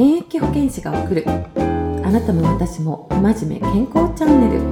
現役保健師が送る。あなたも私も真面目健康チャンネル。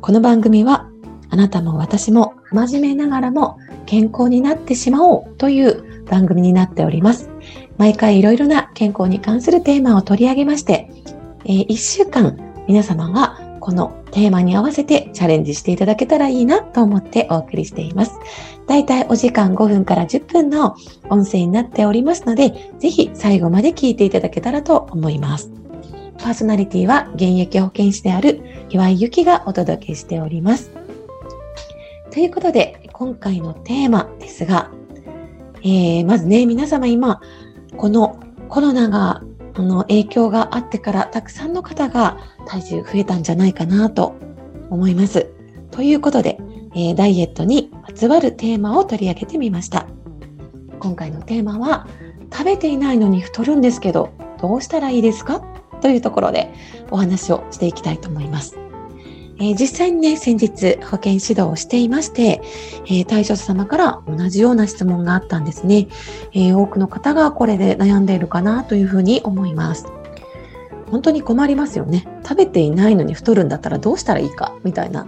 この番組はあなたも私も真面目ながらも健康になってしまおうという番組になっております。毎回いろいろな健康に関するテーマを取り上げまして、えー、1週間皆様がこのテーマに合わせてチャレンジしていただけたらいいなと思ってお送りしています。だいたいお時間5分から10分の音声になっておりますので、ぜひ最後まで聞いていただけたらと思います。パーソナリティは現役保健師である岩井ゆきがお届けしております。ということで、今回のテーマですが、えー、まずね、皆様今、このコロナがあの影響があってからたくさんの方が体重増えたんじゃないかなと思います。ということで、えー、ダイエットにまつわるテーマを取り上げてみました。今回のテーマは食べていないのに太るんですけどどうしたらいいですか？というところでお話をしていきたいと思います。えー、実際にね、先日保健指導をしていまして、えー、対象者様から同じような質問があったんですね、えー、多くの方がこれで悩んでいるかなというふうに思います。本当に困りますよね。食べていないのに太るんだったらどうしたらいいかみたいな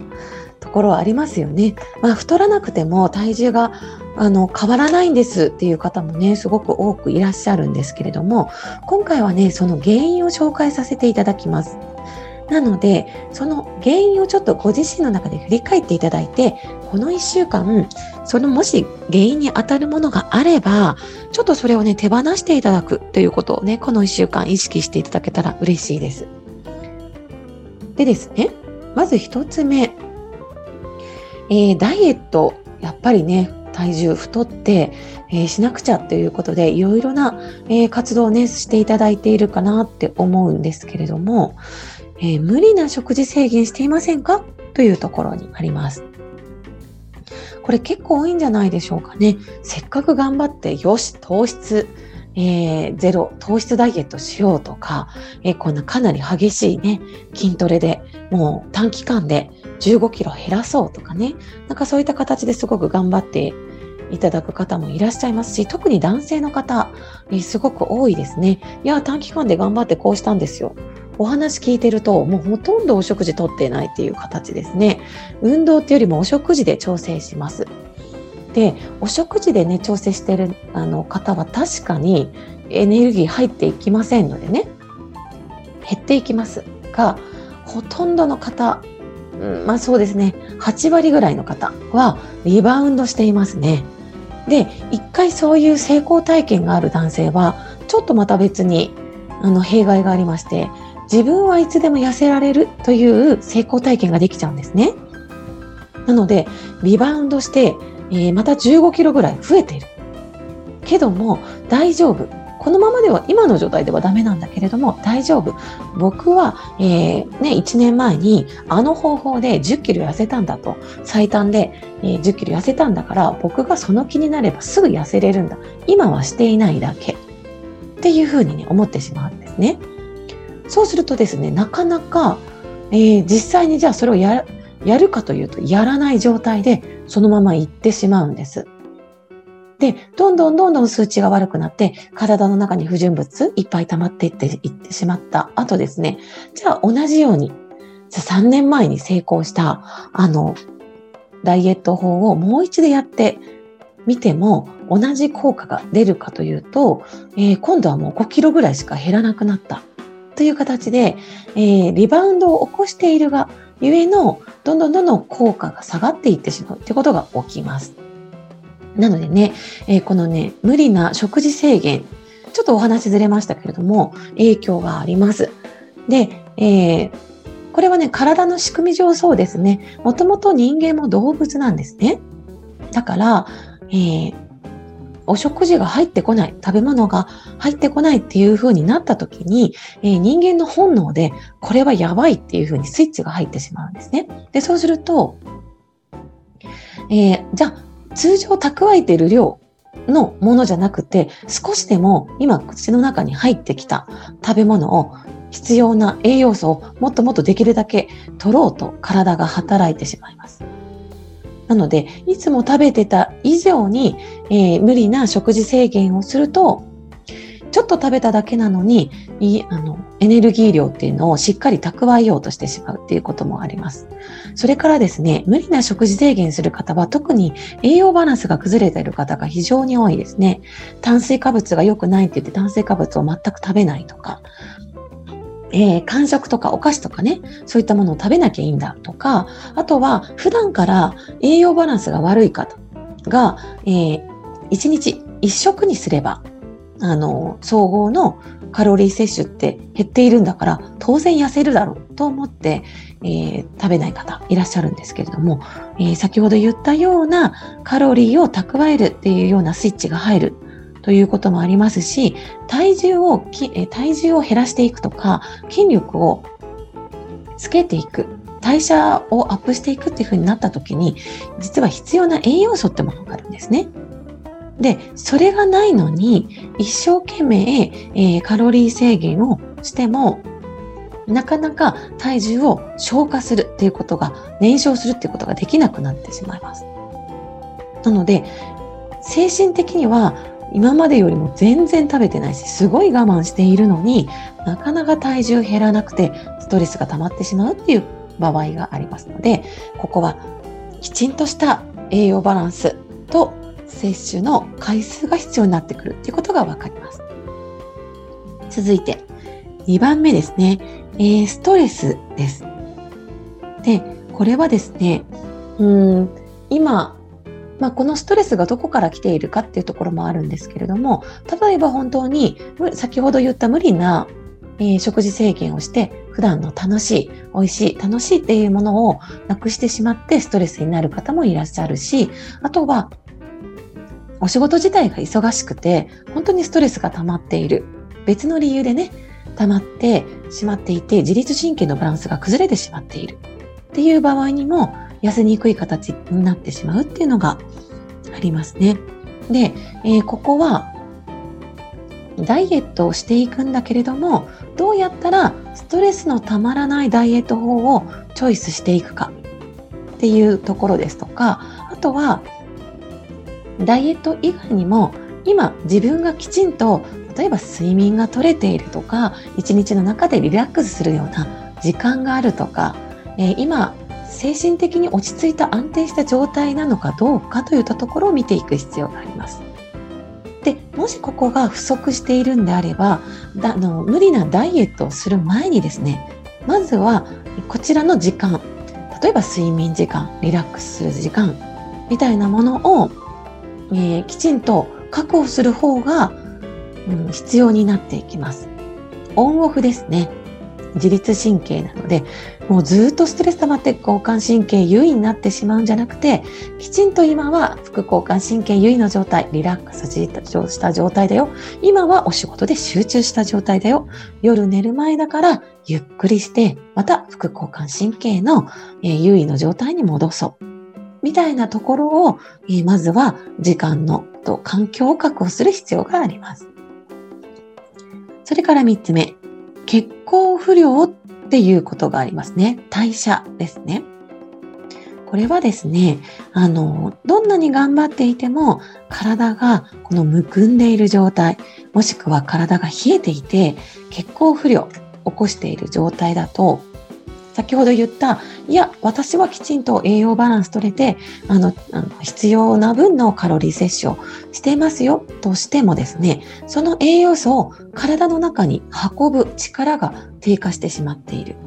ところはありますよね。まあ、太らなくても体重があの変わらないんですっていう方もね、すごく多くいらっしゃるんですけれども、今回はね、その原因を紹介させていただきます。なので、その原因をちょっとご自身の中で振り返っていただいて、この1週間、そのもし原因に当たるものがあれば、ちょっとそれをね、手放していただくということをね、この1週間意識していただけたら嬉しいです。でですね、まず1つ目、えー、ダイエット、やっぱりね、体重太って、えー、しなくちゃということで、いろいろな、えー、活動をね、していただいているかなって思うんですけれども、えー、無理な食事制限していませんか？というところにあります。これ結構多いんじゃないでしょうかね。せっかく頑張って、よし、糖質、えー、ゼロ、糖質ダイエットしようとか、えー、こんなかなり激しいね、筋トレでもう短期間で15キロ減らそうとかね、なんかそういった形ですごく頑張っていただく方もいらっしゃいますし、特に男性の方、えー、すごく多いですね。いや、短期間で頑張ってこうしたんですよ。お話聞いてると、もうほとんどお食事とってないっていう形ですね。運動っていうよりもお食事で調整します。で、お食事でね、調整してるあの方は確かにエネルギー入っていきませんのでね、減っていきますが、ほとんどの方、うん、まあそうですね、8割ぐらいの方はリバウンドしていますね。で、一回そういう成功体験がある男性は、ちょっとまた別にあの弊害がありまして、自分はいつでも痩せられるという成功体験ができちゃうんですね。なので、リバウンドして、えー、また15キロぐらい増えている。けども、大丈夫。このままでは、今の状態ではダメなんだけれども、大丈夫。僕は、えー、ね、1年前に、あの方法で10キロ痩せたんだと。最短で、えー、10キロ痩せたんだから、僕がその気になればすぐ痩せれるんだ。今はしていないだけ。っていうふうにね、思ってしまうんですね。そうするとですね、なかなか、えー、実際にじゃあそれをやるかというと、やらない状態でそのまま行ってしまうんです。で、どんどんどんどん数値が悪くなって、体の中に不純物いっぱい溜まっていっていってしまった後ですね、じゃあ同じように、3年前に成功した、あの、ダイエット法をもう一度やってみても、同じ効果が出るかというと、えー、今度はもう5キロぐらいしか減らなくなったという形で、えー、リバウンドを起こしているがゆえの、どんどんどんどん効果が下がっていってしまうということが起きます。なのでね、えー、このね、無理な食事制限、ちょっとお話ずれましたけれども、影響があります。で、えー、これはね、体の仕組み上そうですね。もともと人間も動物なんですね。だから、えー、お食事が入ってこない、食べ物が入ってこないっていう風になった時に、えー、人間の本能で、これはやばいっていう風にスイッチが入ってしまうんですね。で、そうすると、えー、じゃあ、通常蓄えてる量のものじゃなくて、少しでも今口の中に入ってきた食べ物を必要な栄養素をもっともっとできるだけ取ろうと体が働いてしまいます。なので、いつも食べてた以上に、えー、無理な食事制限をすると、ちょっと食べただけなのに、いあのエネルギー量っていうのをしっかり蓄えようとしてしまうっていうこともあります。それからですね、無理な食事制限する方は特に栄養バランスが崩れている方が非常に多いですね。炭水化物が良くないって言って炭水化物を全く食べないとか、えー、間食とかお菓子とかね、そういったものを食べなきゃいいんだとか、あとは普段から栄養バランスが悪い方が、えー、1日1食にすればあの、総合のカロリー摂取って減っているんだから、当然痩せるだろうと思って、えー、食べない方いらっしゃるんですけれども、えー、先ほど言ったようなカロリーを蓄えるっていうようなスイッチが入る。ということもありますし、体重を、体重を減らしていくとか、筋力をつけていく、代謝をアップしていくっていうふうになった時に、実は必要な栄養素ってものがあるんですね。で、それがないのに、一生懸命、えー、カロリー制限をしても、なかなか体重を消化するっていうことが、燃焼するっていうことができなくなってしまいます。なので、精神的には今までよりも全然食べてないし、すごい我慢しているのになかなか体重減らなくて、ストレスが溜まってしまうっていう場合がありますので、ここはきちんとした栄養バランスと摂取の回数が必要になってくるっていうことがわかります。続いて、2番目ですね。えー、ストレスです。で、これはですね、うん、今、まあ、このストレスがどこから来ているかっていうところもあるんですけれども、例えば本当に、先ほど言った無理な、えー、食事制限をして、普段の楽しい、美味しい、楽しいっていうものをなくしてしまってストレスになる方もいらっしゃるし、あとはお仕事自体が忙しくて、本当にストレスが溜まっている。別の理由でね、溜まってしまっていて、自律神経のバランスが崩れてしまっている。っていう場合にも、痩せにくい形になってしまうっていうのがありますね。で、えー、ここは、ダイエットをしていくんだけれども、どうやったらストレスのたまらないダイエット法をチョイスしていくかっていうところですとか、あとはダイエット以外にも今自分がきちんと例えば睡眠が取れているとか一日の中でリラックスするような時間があるとか、えー、今精神的に落ち着いた安定した状態なのかどうかといったところを見ていく必要があります。でもしここが不足しているんであればだの無理なダイエットをする前にですねまずはこちらの時間例えば睡眠時間リラックスする時間みたいなものをえー、きちんと確保する方が、うん、必要になっていきます。オンオフですね。自律神経なので、もうずっとストレス溜まって交感神経優位になってしまうんじゃなくて、きちんと今は副交感神経優位の状態、リラックスした状態だよ。今はお仕事で集中した状態だよ。夜寝る前だからゆっくりして、また副交感神経の優位の状態に戻そう。みたいなところを、え、まずは時間のと環境を確保する必要があります。それから3つ目、血行不良っていうことがありますね。代謝ですね。これはですね、あの、どんなに頑張っていても、体がこのむくんでいる状態、もしくは体が冷えていて、血行不良を起こしている状態だと、先ほど言った、いや、私はきちんと栄養バランス取れて、あの、あの必要な分のカロリー摂取をしていますよとしてもですね、その栄養素を体の中に運ぶ力が低下してしまっている。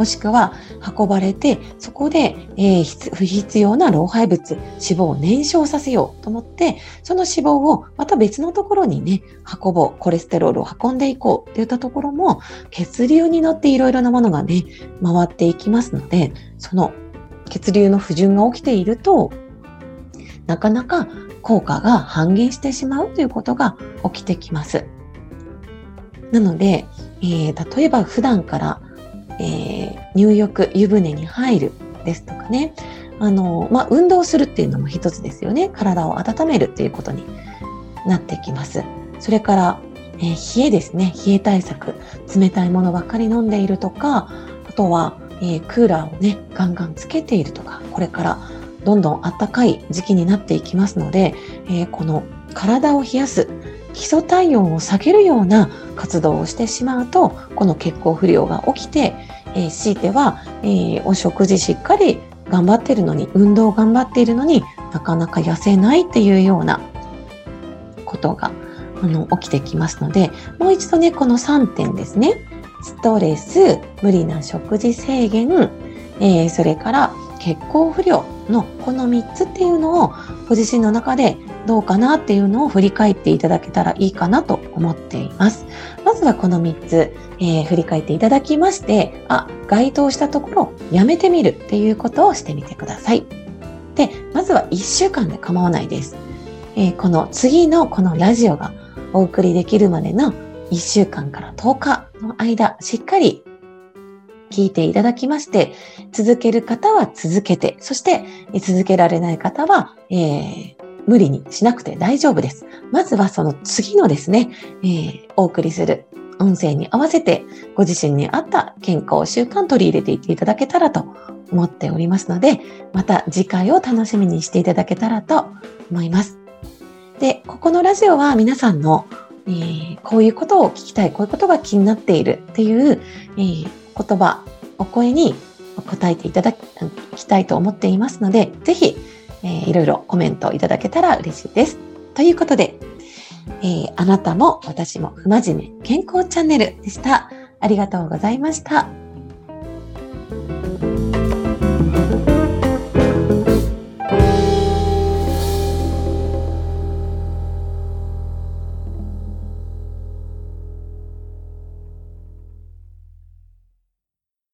もしくは運ばれて、そこで、えー、不必要な老廃物、脂肪を燃焼させようと思って、その脂肪をまた別のところにね、運ぼう、コレステロールを運んでいこうっていったところも、血流に乗っていろいろなものがね、回っていきますので、その血流の不順が起きていると、なかなか効果が半減してしまうということが起きてきます。なので、えー、例えば普段からえー、入浴、湯船に入るですとかね、あの、まあ、運動するっていうのも一つですよね。体を温めるっていうことになってきます。それから、えー、冷えですね。冷え対策。冷たいものばっかり飲んでいるとか、あとは、えー、クーラーをね、ガンガンつけているとか、これから、どんどん暖かい時期になっていきますので、え、この体を冷やす基礎体温を下げるような活動をしてしまうとこの血行不良が起きて、えー、強いては、えー、お食事しっかり頑張ってるのに運動頑張っているのになかなか痩せないっていうようなことがあの起きてきますのでもう一度ねこの3点ですね。ストレス無理な食事制限、えー、それから血行不良のこの3つっていうのをご自身の中でどうかなっていうのを振り返っていただけたらいいかなと思っています。まずはこの3つ、えー、振り返っていただきまして、あ、該当したところやめてみるっていうことをしてみてください。で、まずは1週間で構わないです。えー、この次のこのラジオがお送りできるまでの1週間から10日の間、しっかり聞いていただきまして、続ける方は続けて、そして続けられない方は、えー、無理にしなくて大丈夫です。まずはその次のですね、えー、お送りする音声に合わせてご自身に合った健康習慣取り入れていっていただけたらと思っておりますので、また次回を楽しみにしていただけたらと思います。で、ここのラジオは皆さんの、えー、こういうことを聞きたい、こういうことが気になっているっていう、えー、言葉、お声に答えていただきたいと思っていますので、ぜひ、えー、いろいろコメントいただけたら嬉しいです。ということで、えー、あなたも私も不真面目健康チャンネルでした。ありがとうございました。